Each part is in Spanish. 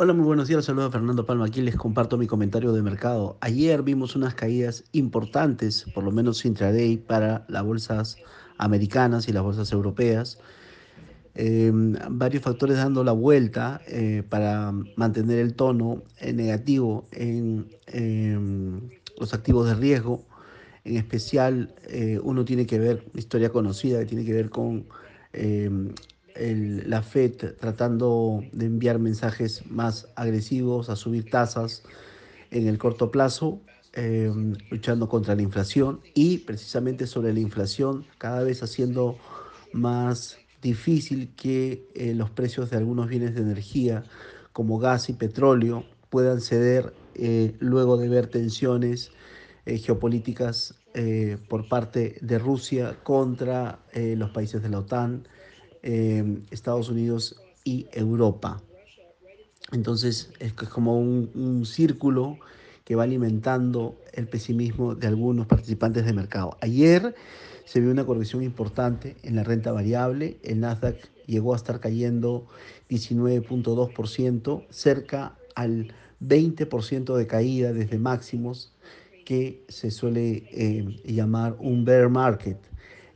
Hola, muy buenos días. Saludos a Fernando Palma. Aquí les comparto mi comentario de mercado. Ayer vimos unas caídas importantes, por lo menos intraday, para las bolsas americanas y las bolsas europeas. Eh, varios factores dando la vuelta eh, para mantener el tono negativo en em, los activos de riesgo. En especial, eh, uno tiene que ver, historia conocida, que tiene que ver con em, el, la Fed tratando de enviar mensajes más agresivos a subir tasas en el corto plazo, eh, luchando contra la inflación y precisamente sobre la inflación cada vez haciendo más difícil que eh, los precios de algunos bienes de energía como gas y petróleo puedan ceder eh, luego de ver tensiones geopolíticas por parte de Rusia contra los países de la OTAN, Estados Unidos y Europa. Entonces es como un, un círculo que va alimentando el pesimismo de algunos participantes de mercado. Ayer se vio una corrección importante en la renta variable. El Nasdaq llegó a estar cayendo 19.2%, cerca al 20% de caída desde máximos que se suele eh, llamar un bear market.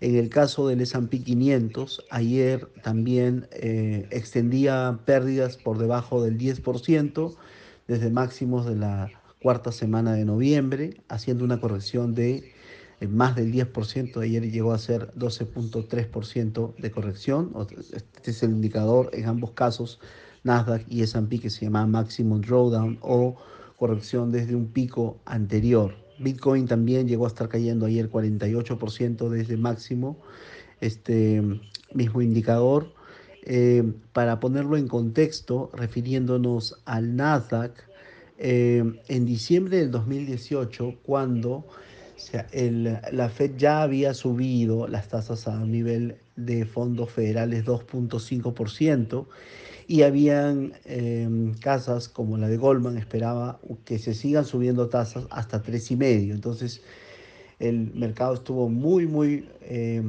En el caso del S&P 500, ayer también eh, extendía pérdidas por debajo del 10% desde máximos de la cuarta semana de noviembre, haciendo una corrección de eh, más del 10%. Ayer llegó a ser 12.3% de corrección. Este es el indicador en ambos casos, Nasdaq y S&P, que se llama Maximum Drawdown o corrección desde un pico anterior. Bitcoin también llegó a estar cayendo ayer 48% desde máximo, este mismo indicador. Eh, para ponerlo en contexto, refiriéndonos al Nasdaq, eh, en diciembre del 2018, cuando o sea, el, la Fed ya había subido las tasas a nivel de fondos federales 2.5%, y habían eh, casas como la de Goldman, esperaba que se sigan subiendo tasas hasta tres y medio. Entonces el mercado estuvo muy, muy, eh,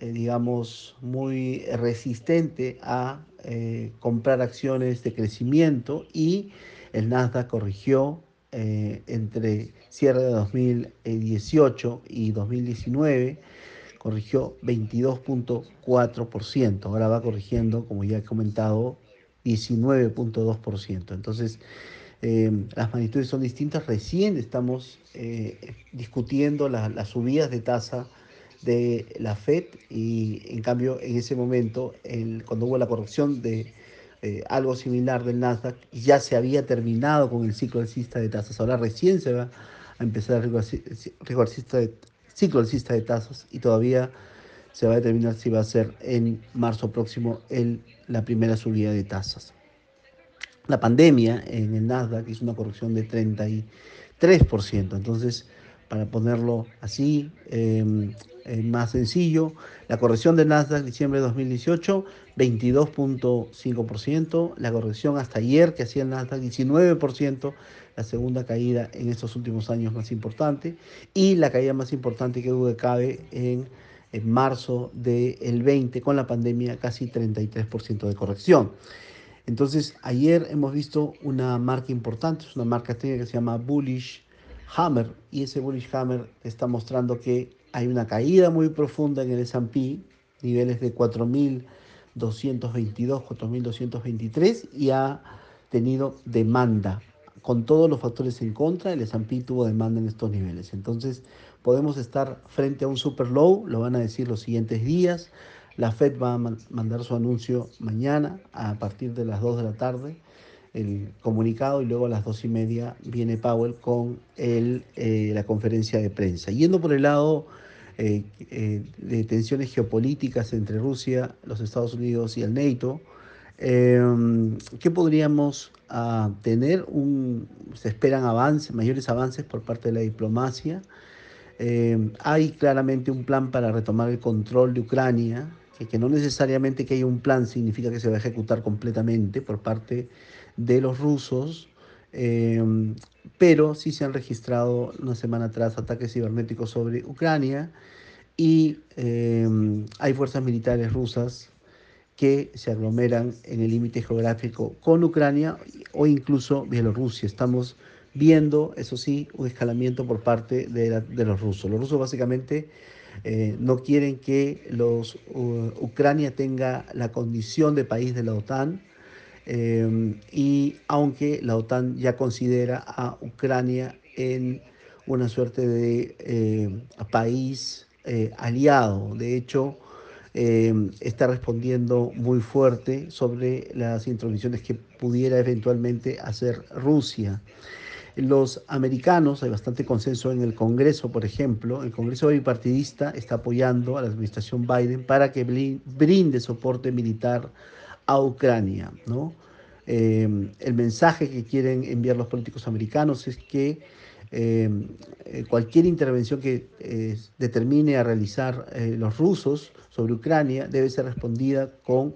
digamos, muy resistente a eh, comprar acciones de crecimiento y el Nasdaq corrigió eh, entre cierre de 2018 y 2019 corrigió 22.4%. Ahora va corrigiendo, como ya he comentado, 19.2%. Entonces, eh, las magnitudes son distintas. Recién estamos eh, discutiendo la, las subidas de tasa de la Fed y en cambio en ese momento, el, cuando hubo la corrección de eh, algo similar del Nasdaq, ya se había terminado con el ciclo alcista de tasas. Ahora recién se va a empezar el ciclo alcista de, ciclo alcista de tasas y todavía se va a determinar si va a ser en marzo próximo el, la primera subida de tasas. La pandemia en el Nasdaq hizo una corrección de 33%, entonces para ponerlo así, eh, eh, más sencillo, la corrección del Nasdaq diciembre de 2018, 22.5%, la corrección hasta ayer que hacía el Nasdaq 19%, la segunda caída en estos últimos años más importante, y la caída más importante que de cabe en en marzo del 20 con la pandemia casi 33% de corrección. Entonces ayer hemos visto una marca importante, es una marca técnica que se llama Bullish Hammer y ese Bullish Hammer está mostrando que hay una caída muy profunda en el S&P, niveles de 4.222, 4.223 y ha tenido demanda con todos los factores en contra, el S&P tuvo demanda en estos niveles. Entonces, podemos estar frente a un super low, lo van a decir los siguientes días. La Fed va a mandar su anuncio mañana a partir de las 2 de la tarde, el comunicado, y luego a las 2 y media viene Powell con el, eh, la conferencia de prensa. Yendo por el lado eh, eh, de tensiones geopolíticas entre Rusia, los Estados Unidos y el NATO, eh, ¿Qué podríamos uh, tener? Se esperan avances, mayores avances por parte de la diplomacia. Eh, hay claramente un plan para retomar el control de Ucrania, que, no necesariamente que haya un plan significa que se va a ejecutar completamente por parte de los rusos, eh, pero sí se han registrado una semana atrás ataques cibernéticos sobre Ucrania y hay fuerzas militares rusas que se aglomeran en el límite geográfico con Ucrania o incluso Bielorrusia. Estamos viendo, eso sí, un escalamiento por parte de, los rusos. Los rusos básicamente eh, no quieren que los, Ucrania tenga la condición de país de la OTAN eh, y aunque la OTAN ya considera a Ucrania en una suerte de eh, país aliado, de hecho, eh, está respondiendo muy fuerte sobre las intromisiones que pudiera eventualmente hacer Rusia. Los americanos, hay bastante consenso en el Congreso, por ejemplo, el Congreso bipartidista está apoyando a la administración Biden para que brinde soporte militar a Ucrania. Eh, el mensaje que quieren enviar los políticos americanos es que cualquier intervención que determine a realizar los rusos sobre Ucrania debe ser respondida con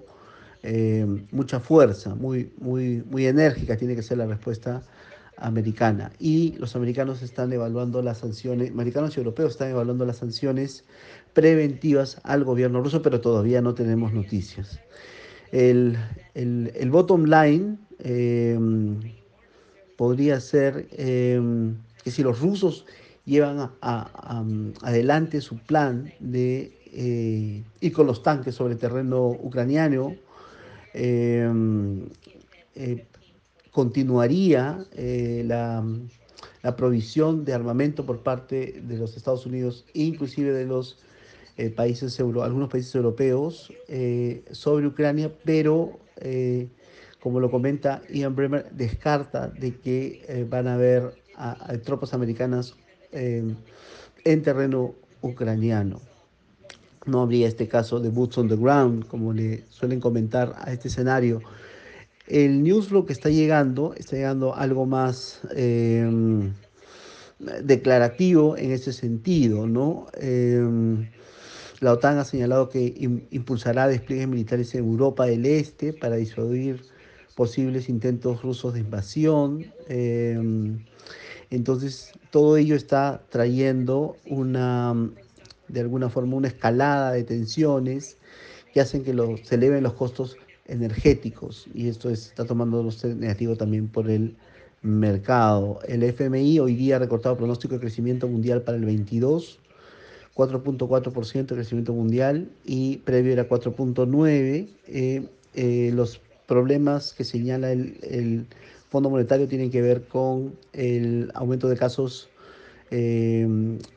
eh, mucha fuerza, muy, muy, muy enérgica, tiene que ser la respuesta americana. Y los americanos están evaluando las sanciones, americanos y europeos están evaluando las sanciones preventivas al gobierno ruso, pero todavía no tenemos noticias. El, bottom line eh, podría ser eh, que si los rusos llevan adelante su plan de eh, y con los tanques sobre terreno ucraniano, eh, eh, continuaría la, provisión de armamento por parte de los Estados Unidos, inclusive de los países euro, algunos países europeos, sobre Ucrania, pero como lo comenta Ian Bremer, descarta de que van a haber tropas americanas en terreno ucraniano no habría este caso de boots on the ground, como le suelen comentar a este escenario. El newsflow que está llegando, está llegando algo más em, declarativo en ese sentido, ¿no? Em, la OTAN ha señalado que impulsará despliegues militares en Europa del Este para disuadir posibles intentos rusos de invasión. Em, entonces, todo ello está trayendo una de alguna forma una escalada de tensiones que hacen que se eleven los costos energéticos y esto está tomando los negativo también por el mercado. El FMI hoy día ha recortado pronóstico de crecimiento mundial para el 22, 4.4% de crecimiento mundial y previo era 4.9%. Eh, eh, los problemas que señala el, el Fondo Monetario tienen que ver con el aumento de casos eh,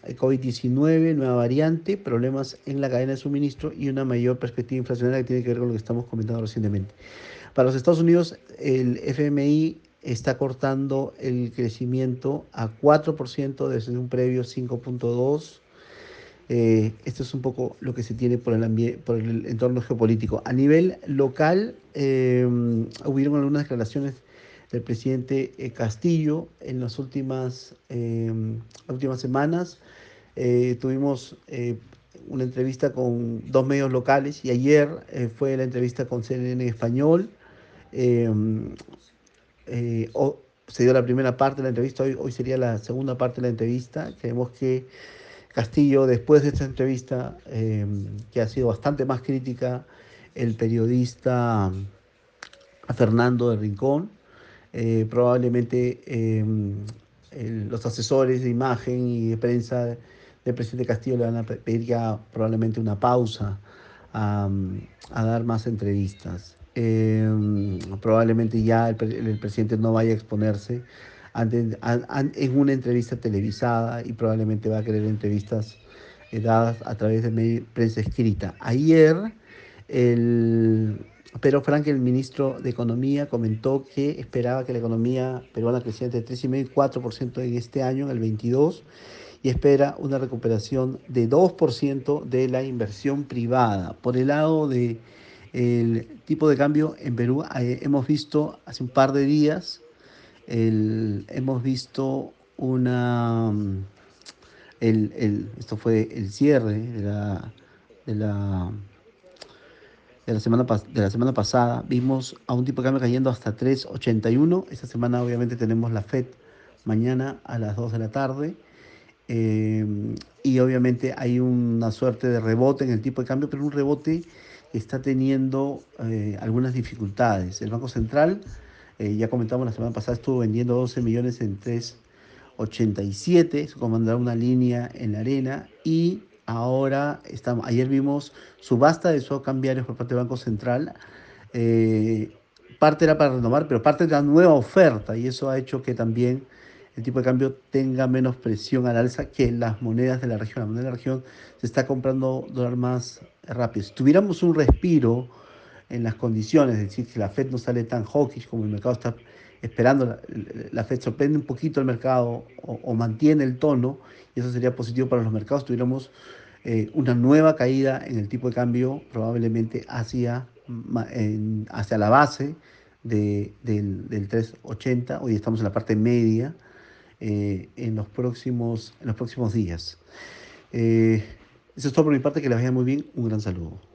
COVID-19, nueva variante, problemas en la cadena de suministro y una mayor perspectiva inflacionaria que tiene que ver con lo que estamos comentando recientemente. Para los Estados Unidos, el FMI está cortando el crecimiento a 4% desde un previo 5.2%. Eh, esto es un poco lo que se tiene por el, por el entorno geopolítico. A nivel local, eh, hubieron algunas declaraciones del presidente eh, Castillo en las últimas, em, últimas semanas. Eh, tuvimos eh, una entrevista con dos medios locales y ayer fue la entrevista con CNN Español. Em, se dio la primera parte de la entrevista, hoy, hoy sería la segunda parte de la entrevista. Creemos que Castillo, después de esta entrevista, em, que ha sido bastante más crítica, el periodista Fernando de Rincón, eh, probablemente em, los asesores de imagen y de prensa del presidente Castillo le van a pedir ya probablemente una pausa a, dar más entrevistas. Em, probablemente ya el, presidente no vaya a exponerse en una entrevista televisada y probablemente va a querer entrevistas eh, dadas a través de prensa escrita. Ayer el pero Frank, el ministro de Economía, comentó que esperaba que la economía peruana creciera entre 3,5 y 4% en este año, en el 22, y espera una recuperación de 2% de la inversión privada. Por el lado del tipo de cambio en Perú, eh, hemos visto hace un par de días, hemos visto una... esto fue el cierre de la de la semana, de la semana pasada, vimos a un tipo de cambio cayendo hasta 3.81. Esta semana obviamente tenemos la FED mañana a las 2 de la tarde. Eh, y obviamente hay una suerte de rebote en el tipo de cambio, pero un rebote está teniendo eh, algunas dificultades. El Banco Central, eh, ya comentamos la semana pasada, estuvo vendiendo 12 millones en 3,87, eso comandará una línea en la arena y ahora estamos, ayer vimos subasta de swap cambiarios por parte del Banco Central. Eh, parte era para renovar, pero parte de la nueva oferta y eso ha hecho que también el tipo de cambio tenga menos presión al alza que las monedas de la región. La moneda de la región se está comprando dólar más rápido. Si tuviéramos un respiro en las condiciones, es decir, que la Fed no sale tan hawkish como el mercado está esperando, la, Fed sorprende un poquito el mercado o, mantiene el tono, y eso sería positivo para los mercados, tuviéramos eh, una nueva caída en el tipo de cambio, probablemente hacia, hacia la base del, del 380, hoy estamos en la parte media, eh, en, los próximos, en los próximos días. Eh, eso es todo por mi parte, que les vaya muy bien, un gran saludo.